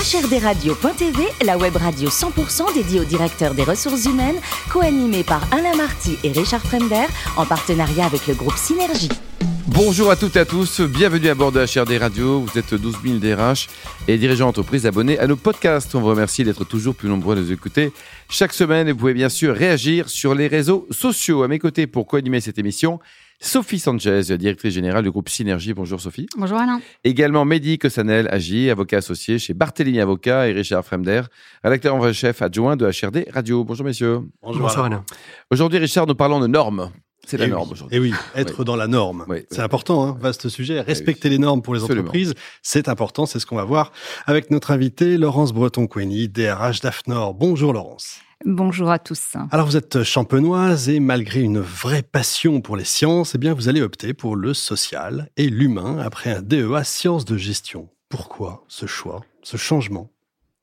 HRDRadio.tv, la web radio 100% dédiée aux directeurs des ressources humaines, co-animée par Alain Marty et Richard Fremder, en partenariat avec le groupe Synergie. Bonjour à toutes et à tous, bienvenue à bord de HRD Radio. Vous êtes 12 000 DRH et dirigeants d'entreprise abonnés à nos podcasts. On vous remercie d'être toujours plus nombreux à nous écouter chaque semaine vous pouvez bien sûr réagir sur les réseaux sociaux. À mes côtés pour co-animer cette émission, Sophie Sanchez, directrice générale du groupe Synergie. Bonjour Sophie. Bonjour Alain. Également Mehdi Kossanel, Agi, avocat associé chez Barthélémy Avocat et Richard Fremder, rédacteur en chef adjoint de HRD Radio. Bonjour messieurs. Bonjour, Alain. Aujourd'hui Richard, nous parlons de normes. C'est la norme aujourd'hui. Et oui, être dans la norme. c'est important, hein, vaste sujet. Respecter les normes pour les entreprises, c'est important. C'est ce qu'on va voir avec notre invité Laurence Breton-Queny, DRH d'AFNOR. Bonjour Laurence. Bonjour à tous. Alors vous êtes champenoise et malgré une vraie passion pour les sciences, eh bien vous allez opter pour le social et l'humain après un DEA sciences de gestion. Pourquoi ce choix, ce changement?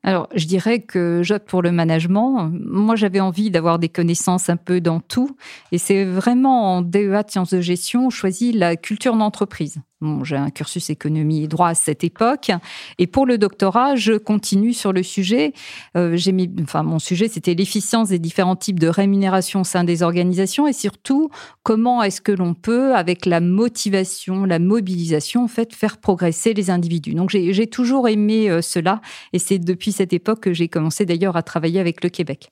Alors, je dirais que j'opte pour le management. Moi, j'avais envie d'avoir des connaissances un peu dans tout. Et c'est vraiment en DEA de sciences de gestion, choisi la culture d'entreprise j'ai un cursus économie et droit à cette époque. Et pour le doctorat, je continue sur le sujet. Euh, j'ai mis, enfin, mon sujet, c'était l'efficience des différents types de rémunération au sein des organisations et surtout comment est-ce que l'on peut, avec la motivation, la mobilisation, en fait, faire progresser les individus. Donc, j'ai toujours aimé euh, cela et c'est depuis cette époque que j'ai commencé d'ailleurs à travailler avec le Québec.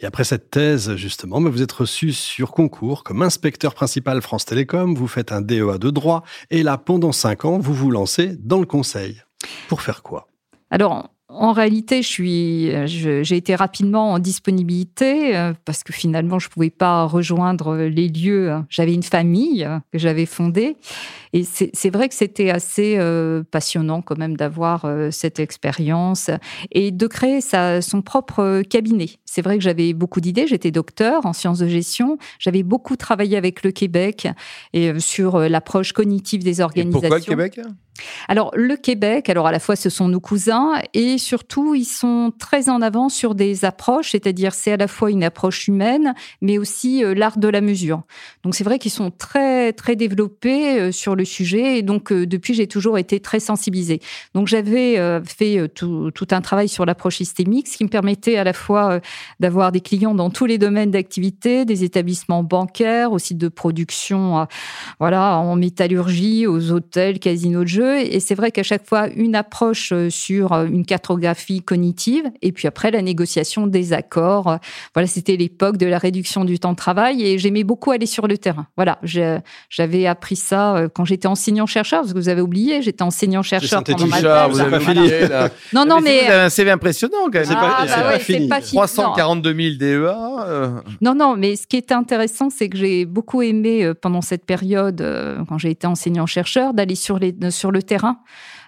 Et après cette thèse, justement, vous êtes reçu sur concours comme inspecteur principal France Télécom, vous faites un DEA de droit, et là, pendant cinq ans, vous vous lancez dans le conseil. Pour faire quoi? Alors, en réalité, je suis, j'ai été rapidement en disponibilité euh, parce que finalement, je pouvais pas rejoindre les lieux. J'avais une famille que j'avais fondée et c'est vrai que c'était assez euh, passionnant quand même d'avoir euh, cette expérience et de créer sa, son propre cabinet. C'est vrai que j'avais beaucoup d'idées. J'étais docteur en sciences de gestion. J'avais beaucoup travaillé avec le Québec et sur l'approche cognitive des organisations. pourquoi le Québec? Alors, le Québec, alors à la fois ce sont nos cousins et surtout ils sont très en avant sur des approches, c'est-à-dire c'est à la fois une approche humaine, mais aussi euh, l'art de la mesure. Donc c'est vrai qu'ils sont très très développés euh, sur le sujet et donc euh, depuis j'ai toujours été très sensibilisée. Donc j'avais fait tout, tout, un travail sur l'approche systémique, ce qui me permettait à la fois d'avoir des clients dans tous les domaines d'activité, des établissements bancaires, aussi de production, voilà, en métallurgie, aux hôtels, casinos de jeux et c'est vrai qu'à chaque fois, une approche euh, sur euh, une cartographie cognitive et puis après la négociation des accords. Voilà, c'était l'époque de la réduction du temps de travail et j'aimais beaucoup aller sur le terrain. Voilà, j'avais appris ça euh, quand j'étais enseignant-chercheur, parce que vous avez oublié, j'étais enseignant-chercheur pendant ma thèse. Vous avez fini. Non, non, mais... Vous avez un CV impressionnant quand même. Ah, c'est pas, bah fini. 342 000 DEA. Non, non, mais ce qui est intéressant, c'est que j'ai beaucoup aimé pendant cette période, quand j'ai été enseignant-chercheur, d'aller sur, les, sur le terrain.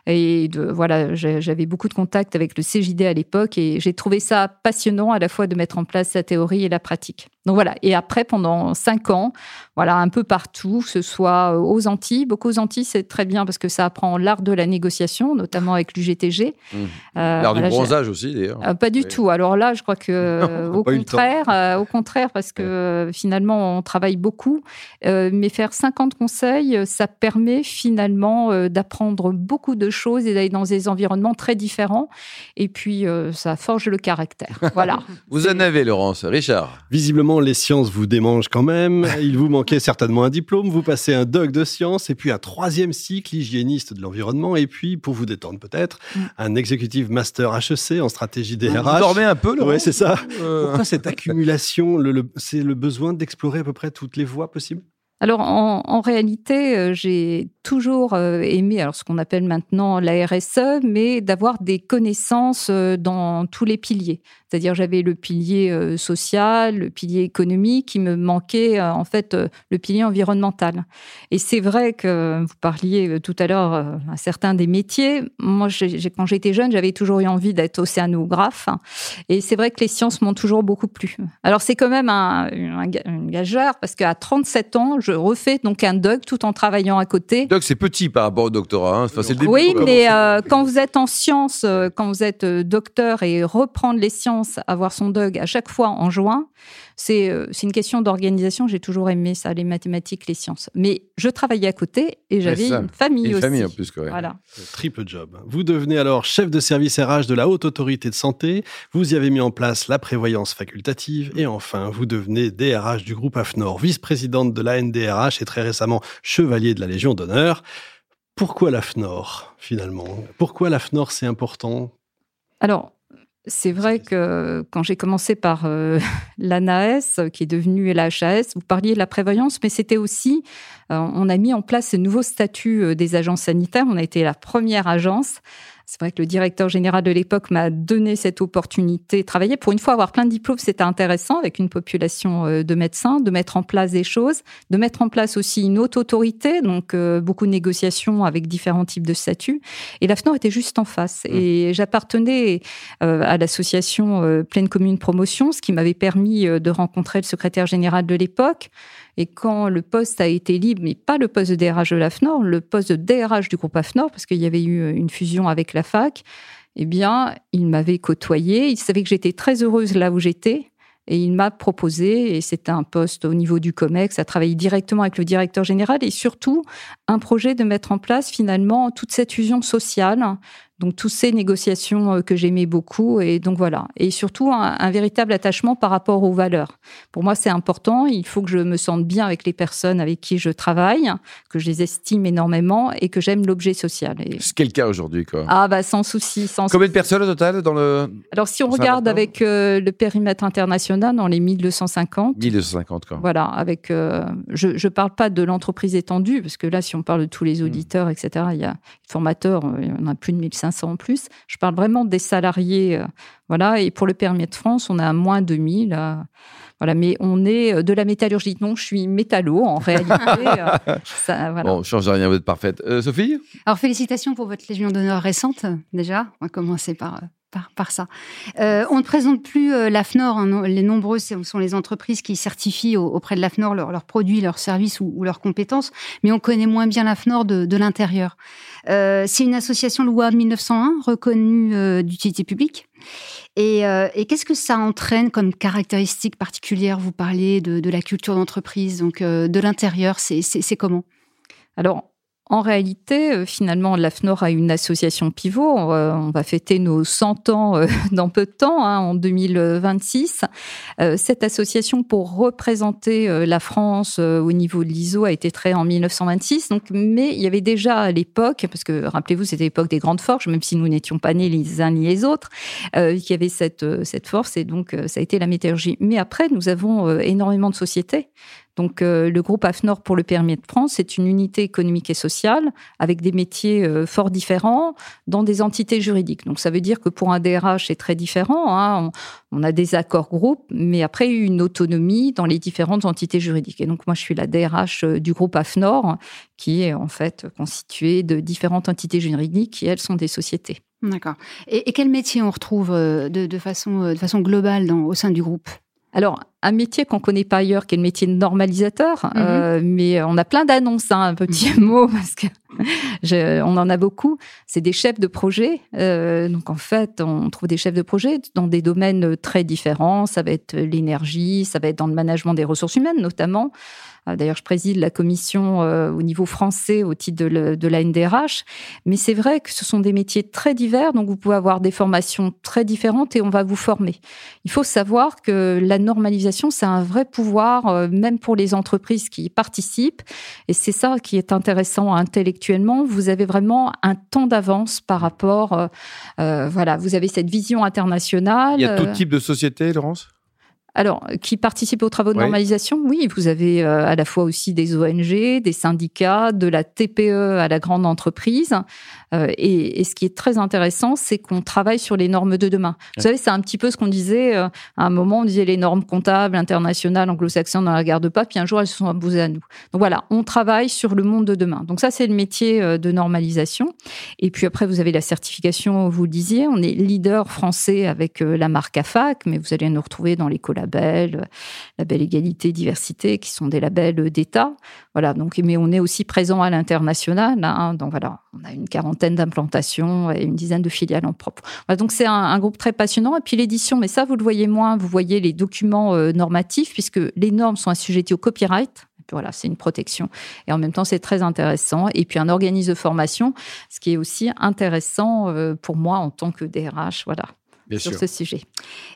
Et voilà, j'avais beaucoup de contacts avec le CJD à l'époque et j'ai trouvé ça passionnant à la fois de mettre en place la théorie et la pratique. Donc voilà. Et après, pendant cinq ans, voilà, un peu partout, que ce soit euh, aux Antilles. Beaucoup aux Antilles, c'est très bien parce que ça apprend l'art de la négociation, notamment avec l'UGTG. Mmh. Euh, l'art du bronzage aussi, d'ailleurs. Euh, pas du tout. Alors là, je crois que au contraire, au contraire, parce que finalement, on travaille beaucoup. mais faire 50 conseils, ça permet finalement d'apprendre beaucoup de choses et d'aller dans des environnements très différents. Et puis, ça forge le caractère. Voilà. Vous en avez, Laurence. Richard. Visiblement, les sciences vous démangent quand même. Il vous manquait certainement un diplôme. Vous passez un doc de sciences et puis un troisième cycle hygiéniste de l'environnement. Et puis, pour vous détendre peut-être, mm. un executive master HEC en stratégie DRH. Vous dormez un peu, Oui, c'est ça. Euh. Pourquoi cette accumulation C'est le besoin d'explorer à peu près toutes les voies possibles? Alors en, réalité, euh, j'ai toujours euh, aimé alors ce qu'on appelle maintenant la RSE, mais d'avoir des connaissances dans tous les piliers. C'est-à-dire j'avais le pilier euh, social, le pilier économique, qui me manquait euh, en fait euh, le pilier environnemental. Et c'est vrai que vous parliez tout à l'heure à certains des métiers. Moi, quand j'étais jeune, j'avais toujours eu envie d'être océanographe. Et c'est vrai que les sciences m'ont toujours beaucoup plu. Alors c'est quand même un, un, gageur parce qu'à 37 ans, je refais donc un doc tout en travaillant à côté. Doc, c'est petit par rapport au doctorat. Hein. Enfin, le début, oui, mais quand vous êtes en sciences, quand vous êtes docteur et reprendre les sciences commence à avoir son DUG à chaque fois en juin, c'est une question d'organisation. J'ai toujours aimé ça, les mathématiques, les sciences. Mais je travaillais à côté et j'avais une famille une aussi. famille en plus, quoi. Voilà. Triple job. Vous devenez alors chef de service RH de la Haute Autorité de Santé. Vous y avez mis en place la prévoyance facultative. Et enfin, vous devenez DRH du groupe AFNOR, vice-présidente de la NDRH et très récemment chevalier de la Légion d'honneur. Pourquoi l'AFNOR, finalement? Pourquoi l'AFNOR, c'est important? Alors, c'est vrai que quand j'ai commencé par euh, l'ANAS, qui est devenue l'HAS, vous parliez de la prévoyance, mais c'était aussi, euh, on a mis en place ce nouveau statut euh, des agences sanitaires. On a été la première agence c'est vrai que le directeur général de l'époque m'a donné cette opportunité de travailler. Pour une fois, avoir plein de diplômes, c'était intéressant avec une population euh, de médecins, de mettre en place des choses, de mettre en place aussi une haute autorité, donc euh, beaucoup de négociations avec différents types de statuts. Et l'AFNOR était juste en face. Mmh. Et j'appartenais euh, à l'association Pleine Commune Promotion, ce qui m'avait permis de rencontrer le secrétaire général de l'époque et quand le poste a été libre, mais pas le poste de DRH de l'AFNOR, le poste de DRH du groupe AFNOR, parce qu'il y avait eu une fusion avec la fac, eh bien, il m'avait côtoyé. Il savait que j'étais très heureuse là où j'étais. Et il m'a proposé, et c'était un poste au niveau du COMEX, à travailler directement avec le directeur général et surtout un projet de mettre en place finalement toute cette fusion sociale donc, toutes ces négociations euh, que j'aimais beaucoup. Et donc, voilà. Et surtout, un, véritable attachement par rapport aux valeurs. Pour moi, c'est important. Il faut que je me sente bien avec les personnes avec qui je travaille, que je les estime énormément et que j'aime l'objet social. Et... C'est quel cas aujourd'hui, quoi? Ah, bah, sans souci. Sans Combien de personnes au total dans le. Alors, si on regarde avec euh, le périmètre international, dans les 1250. 1250, quoi. Voilà. Avec, euh, je ne parle pas de l'entreprise étendue, parce que là, si on parle de tous les hmm. auditeurs, etc., il y a formateurs, il y en a plus de 1500 en plus. Je parle vraiment des salariés. Euh, voilà. Et pour le permis de France, on a moins de 1000. Euh, voilà, mais on est euh, de la métallurgie. Non, je suis métallo en réalité. ça, voilà. Bon, change rien, vous êtes parfaite. Sophie? Alors, félicitations pour votre Légion d'honneur récente, déjà. On va commencer par, par, ça. Euh, on ne présente plus euh, l'AFNOR. Hein, les nombreuses sont les entreprises qui certifient auprès de l'AFNOR leurs produits, leurs services ou, leurs compétences, mais on connaît moins bien l'AFNOR de, l'intérieur. Euh, c'est une association loi 1901 reconnue d'utilité publique. Et, qu'est-ce que ça entraîne comme caractéristique particulière? Vous parlez de, de la culture d'entreprise, donc de l'intérieur, c'est comment? Alors, en réalité, euh, finalement, l'AFNOR a une association pivot. On va, fêter nos 100 ans euh, dans peu de temps, hein, en 2026. Euh, cette association, pour représenter la France au niveau de l'ISO, a été créée en 1926. Donc, mais il y avait déjà à l'époque, parce que rappelez-vous, c'était l'époque des grandes forges, même si nous n'étions pas nés les uns ni les autres, euh, qui avait cette, cette force. Et donc, ça a été la métallurgie. Mais après, nous avons énormément de sociétés. Donc, euh, le groupe AFNOR pour le permis de France, c'est une unité économique et sociale avec des métiers euh, fort différents dans des entités juridiques. Donc, ça veut dire que pour un DRH, c'est très différent. Hein. On, a des accords groupes, mais après, une autonomie dans les différentes entités juridiques. Et donc, moi, je suis la DRH euh, du groupe AFNOR, qui est en fait constituée de différentes entités juridiques qui, elles, sont des sociétés. D'accord. Et, quel métier on retrouve de, façon, de façon globale dans, au sein du groupe? Alors, un métier qu'on connaît pas ailleurs, qui est le métier de normalisateur, mhm. euh, mais on a plein d'annonces, hein, un petit mhm. mot, parce que on en a beaucoup. C'est des chefs de projet. Euh, donc, en fait, on trouve des chefs de projet dans des domaines très différents. Ça va être l'énergie, ça va être dans le management des ressources humaines, notamment. Euh, d'ailleurs, je préside la commission euh, au niveau français au titre de, la NDRH. Mais c'est vrai que ce sont des métiers très divers, donc vous pouvez avoir des formations très différentes et on va vous former. Il faut savoir que la normalisation, c'est un vrai pouvoir, euh, même pour les entreprises qui y participent. Et c'est ça qui est intéressant intellectuellement. Vous avez vraiment un temps d'avance par rapport, voilà, vous avez cette vision internationale. Il y a tout type de société, Laurence? Alors, qui participent aux travaux de normalisation, oui, vous avez euh, à la fois aussi des ONG, des syndicats, de la TPE à la grande entreprise. Euh, et, ce qui est très intéressant, c'est qu'on travaille sur les normes de demain. Vous savez, c'est un petit peu ce qu'on disait euh, à un moment, on disait les normes comptables internationales, anglo-saxonnes, on ne la regarde pas, puis un jour elles se sont imposées à nous. Donc voilà, on travaille sur le monde de demain. Donc ça, c'est le métier de normalisation. Et puis après, vous avez la certification, vous le disiez, on est leader français avec la marque AFAC, mais vous allez nous retrouver dans les collabs labels, label égalité, diversité, qui sont des labels d'État. Voilà, donc, mais on est aussi présent à l'international. Hein, donc voilà, on a une quarantaine d'implantations et une dizaine de filiales en propre. donc c'est un, groupe très passionnant. Et puis l'édition, mais ça vous le voyez moins, vous voyez les documents euh, normatifs, puisque les normes sont assujetties au copyright voilà, c'est une protection. Et en même temps, c'est très intéressant. Et puis, un organisme de formation, ce qui est aussi intéressant euh, pour moi en tant que DRH, voilà, sur ce sujet.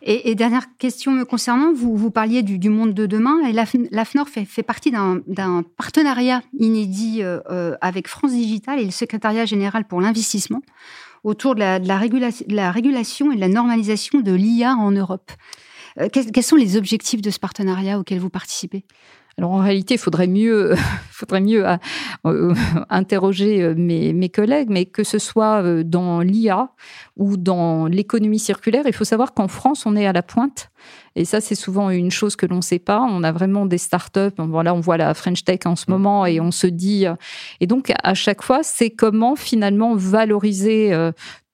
Et, dernière question me concernant, vous, vous parliez du, monde de demain, et l'AFNOR fait, fait partie d'un partenariat inédit euh, euh, avec France Digital et le secrétariat général pour l'investissement autour de la, de, la régulation et de la normalisation de l'IA en Europe. quels sont les objectifs de ce partenariat auquel vous participez? Alors en réalité, il faudrait mieux, faudrait mieux euh, euh, interroger euh, mes, mes, collègues, mais que ce soit dans l'IA ou dans l'économie circulaire, il faut savoir qu'en France, on est à la pointe. Et ça, c'est souvent une chose que l'on ne sait pas. On a vraiment des startups. Voilà, on voit la French Tech en ce mmh. moment et on se dit. Et donc, à chaque fois, c'est comment finalement valoriser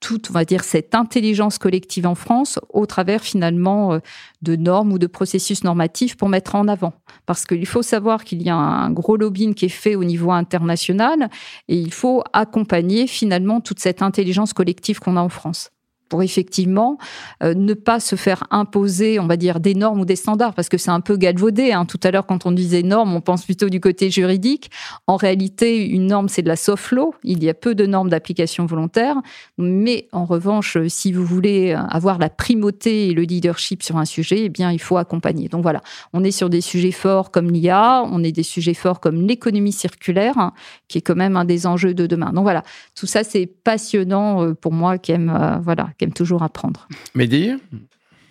toute, on va dire, cette intelligence collective en France au travers finalement euh, de normes ou de processus normatifs pour mettre en avant. Parce qu'il faut savoir qu'il y a un gros lobbying qui est fait au niveau international et il faut accompagner finalement toute cette intelligence collective qu'on a en France pour effectivement euh, ne pas se faire imposer, on va dire, des normes ou des standards, parce que c'est un peu galvaudé. Hein. Tout à l'heure, quand on disait normes, on pense plutôt du côté juridique. En réalité, une norme, c'est de la soft law. Il y a peu de normes d'application volontaire. Mais en revanche, si vous voulez avoir la primauté et le leadership sur un sujet, eh bien, il faut accompagner. Donc voilà, on est sur des sujets forts comme l'IA, on est des sujets forts comme l'économie circulaire, hein, qui est quand même un des enjeux de demain. Donc voilà, tout ça, c'est passionnant euh, pour moi qui aime, euh, voilà, qui aime toujours apprendre. Mehdi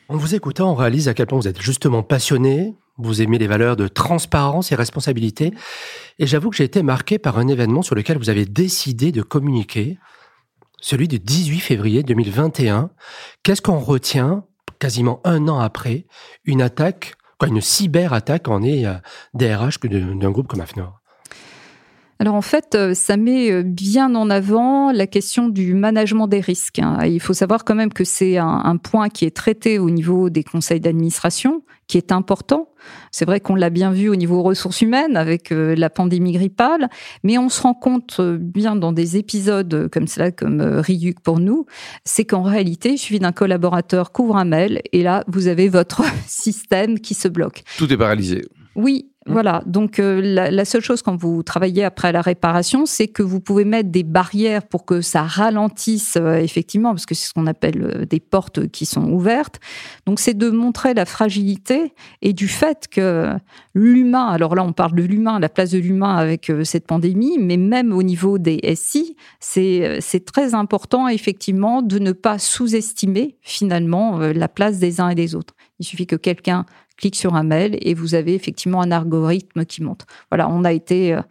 En vous écoutant, on réalise à quel point vous êtes justement passionné, vous aimez les valeurs de transparence et responsabilité. Et j'avoue que j'ai été marqué par un événement sur lequel vous avez décidé de communiquer, celui du 18 février 2021. Qu'est-ce qu'on retient quasiment un an après une attaque, quoi, une cyber-attaque en est DRH d'un groupe comme AFNOR? Alors en fait, euh, ça met euh, bien en avant la question du management des risques. Hein. Il faut savoir quand même que c'est un, point qui est traité au niveau des conseils d'administration, qui est important. C'est vrai qu'on l'a bien vu au niveau ressources humaines avec euh, la pandémie grippale, mais on se rend compte bien dans des épisodes comme cela, comme Ryuk pour nous, c'est qu'en réalité, il suffit d'un collaborateur couvre un mail et là, vous avez votre système qui se bloque. Tout est paralysé. Oui. Voilà, donc euh, la, seule chose quand vous travaillez après la réparation, c'est que vous pouvez mettre des barrières pour que ça ralentisse euh, effectivement, parce que c'est ce qu'on appelle euh, des portes qui sont ouvertes. Donc c'est de montrer la fragilité et du fait que l'humain, alors là on parle de l'humain, la place de l'humain avec cette pandémie, mais même au niveau des SI, c'est très important effectivement de ne pas sous-estimer finalement la place des uns et des autres. Il suffit que quelqu'un clique sur un mail et vous avez effectivement un algorithme qui monte. Voilà, on a été euh,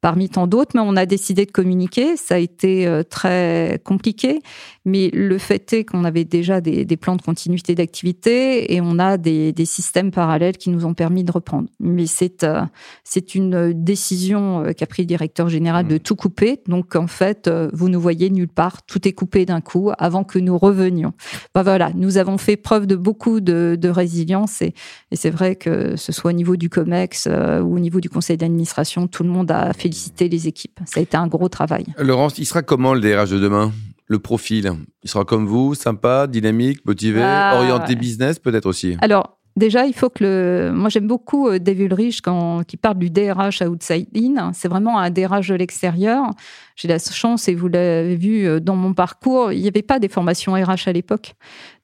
parmi tant d'autres, mais on a décidé de communiquer. Ça a été euh, très compliqué, mais le fait est qu'on avait déjà des, plans de continuité d'activité et on a des, systèmes parallèles qui nous ont permis de reprendre. Mais c'est euh, c'est une décision qu'a pris le directeur général de mmh. tout couper. Donc en fait, vous nous voyez nulle part, tout est coupé d'un coup avant que nous revenions. Ben voilà, nous avons fait preuve de beaucoup de, de résilience et, et c'est vrai que ce soit au niveau du COMEX euh, ou au niveau du conseil d'administration, tout le monde a félicité les équipes. Ça a été un gros travail. Laurence, il sera comment le DRH de demain? Le profil? Il sera comme vous, sympa, dynamique, motivé, ah, orienté business peut-être aussi? Alors, Déjà, il faut que le. Moi, j'aime beaucoup euh, Dave Ulrich quand qui parle du DRH outside in. C'est vraiment un DRH de l'extérieur. J'ai la chance, et vous l'avez vu euh, dans mon parcours, il n'y avait pas des formations RH à l'époque.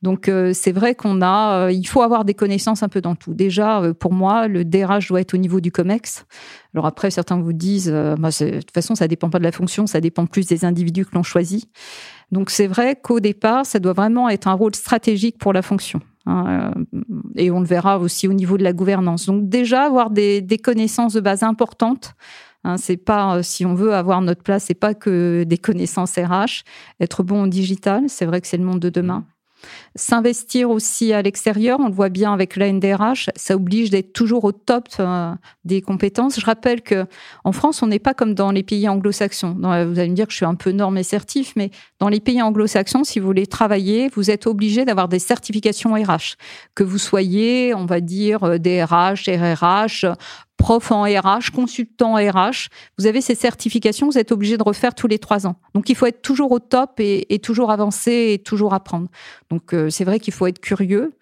Donc, euh, c'est vrai qu'on a. Il faut avoir des connaissances un peu dans tout. Déjà, pour moi, le DRH doit être au niveau du COMEX. Alors après, certains vous disent, bah, de toute façon, ça dépend pas de la fonction, ça dépend plus des individus que l'on choisit. Donc, c'est vrai qu'au départ, ça doit vraiment être un rôle stratégique pour la fonction. Hein, euh, et on le verra aussi au niveau de la gouvernance. Donc déjà avoir des, connaissances de base importantes. Hein, c'est pas euh, si on veut avoir notre place, c'est pas que des connaissances RH. Être bon en digital, c'est vrai que c'est le monde de demain. S'investir aussi à l'extérieur, on le voit bien avec la NDRH, ça oblige d'être toujours au top euh, des compétences. Je rappelle que en France, on n'est pas comme dans les pays anglo-saxons. Vous allez me dire que je suis un peu norme et certif, mais dans les pays anglo-saxons, si vous voulez travailler, vous êtes obligé d'avoir des certifications RH. Que vous soyez, on va dire, DRH, RRH, prof en RH, consultant RH. Vous avez ces certifications, vous êtes obligé de refaire tous les trois ans. Donc il faut être toujours au top et, toujours avancer et toujours apprendre. Donc euh, c'est vrai qu'il faut être curieux.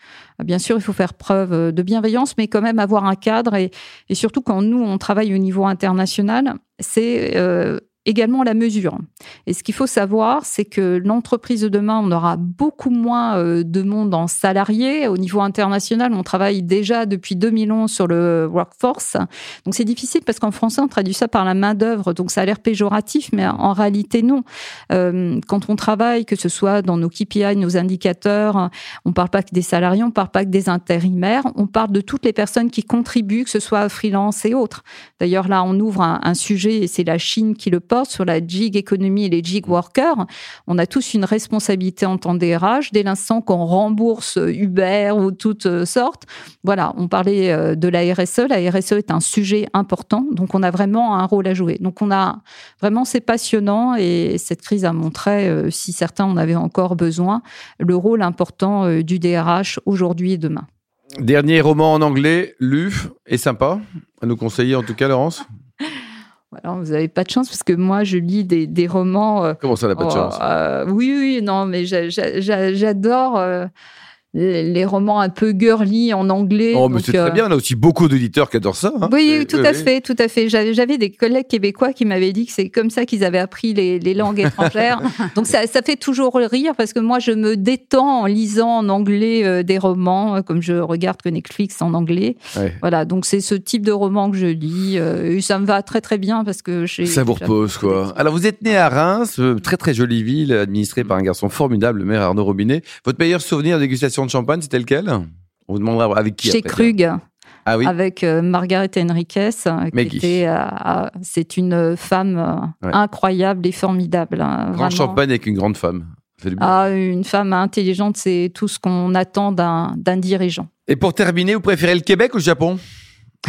Bien sûr, il faut faire preuve de bienveillance, mais quand même avoir un cadre et, surtout quand nous on travaille au niveau international, c'est euh, également la mesure. Et ce qu'il faut savoir, c'est que l'entreprise de demain, on aura beaucoup moins euh, de monde en salarié. Au niveau international, on travaille déjà depuis 2011 sur le workforce. Donc c'est difficile parce qu'en français, on traduit ça par la main-d'œuvre. Donc ça a l'air péjoratif, mais en réalité, non. Euh, quand on travaille, que ce soit dans nos KPI, nos indicateurs, on parle pas que des salariés, on parle pas que des intérimaires, on parle de toutes les personnes qui contribuent, que ce soit freelance et autres. D'ailleurs, là, on ouvre un sujet et c'est la Chine qui le porte sur la gig économie et les gig workers, on a tous une responsabilité en tant DRH dès l'instant qu'on rembourse Uber ou toutes sortes. Voilà, on parlait euh, de la RSE. La RSE est un sujet important, donc on a vraiment un rôle à jouer. Donc on a vraiment, c'est passionnant et cette crise a montré, euh, si certains en avaient encore besoin, le rôle important euh, du DRH aujourd'hui et demain. Dernier roman en anglais, Luf, est sympa à nous conseiller en tout cas, Laurence? Alors, vous n'avez pas de chance parce que moi, je lis des, des romans. Euh, Comment ça, n'a pas de chance? euh, Oui, oui, non, mais j'adore. Euh, les romans un peu girly en anglais. Oh, mais c'est très euh, bien. On a aussi beaucoup d'éditeurs qui adorent ça. Hein. Oui, tout à fait, tout à fait. J'avais des collègues québécois qui m'avaient dit que c'est comme ça qu'ils avaient appris les, langues étrangères. donc ça, ça, fait toujours rire parce que moi, je me détends en lisant en anglais euh, des romans, euh, comme je regarde que Netflix en anglais. Voilà, donc c'est ce type de roman que je lis. et ça me va très très bien parce que ça vous repose quoi. Alors vous êtes né à Reims, très très jolie ville administrée par un garçon formidable, le maire Arnaud Robinet. Votre meilleur souvenir de dégustation de champagne, c'était lequel? On vous demandera avec qui Chez Krug. Ah oui? Avec euh, Margaret Henriquez, euh, c'est une femme euh, incroyable et formidable. Hein, Grand champagne avec une grande femme. Ah, une femme intelligente, c'est tout ce qu'on attend d'un dirigeant. Et pour terminer, vous préférez le Québec ou le Japon?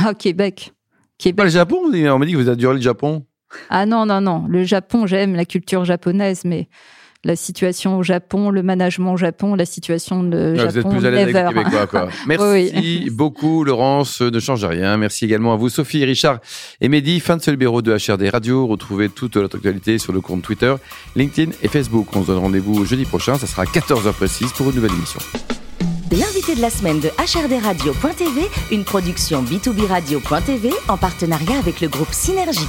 Ah, Québec. Québec. Pas le Japon On m'a dit que vous adorez le Japon. Ah non, non, non. Le Japon, j'aime la culture japonaise, mais la situation au Japon, le management au Japon, la situation de Japon. Vous êtes plus à l'aise avec les Québécois, quoi. Merci beaucoup, Laurence. Ne change rien. Merci également à vous, Sophie, Richard et Mehdi. Fin de ce numéro de HRD Radio. Retrouvez toute notre actualité sur le compte Twitter, LinkedIn et Facebook. On se donne rendez-vous jeudi prochain. Ça sera à 14h précise pour une nouvelle émission. L'invité de la semaine de HRD Radio.tv, une production B2B Radio.tv en partenariat avec le groupe Synergie.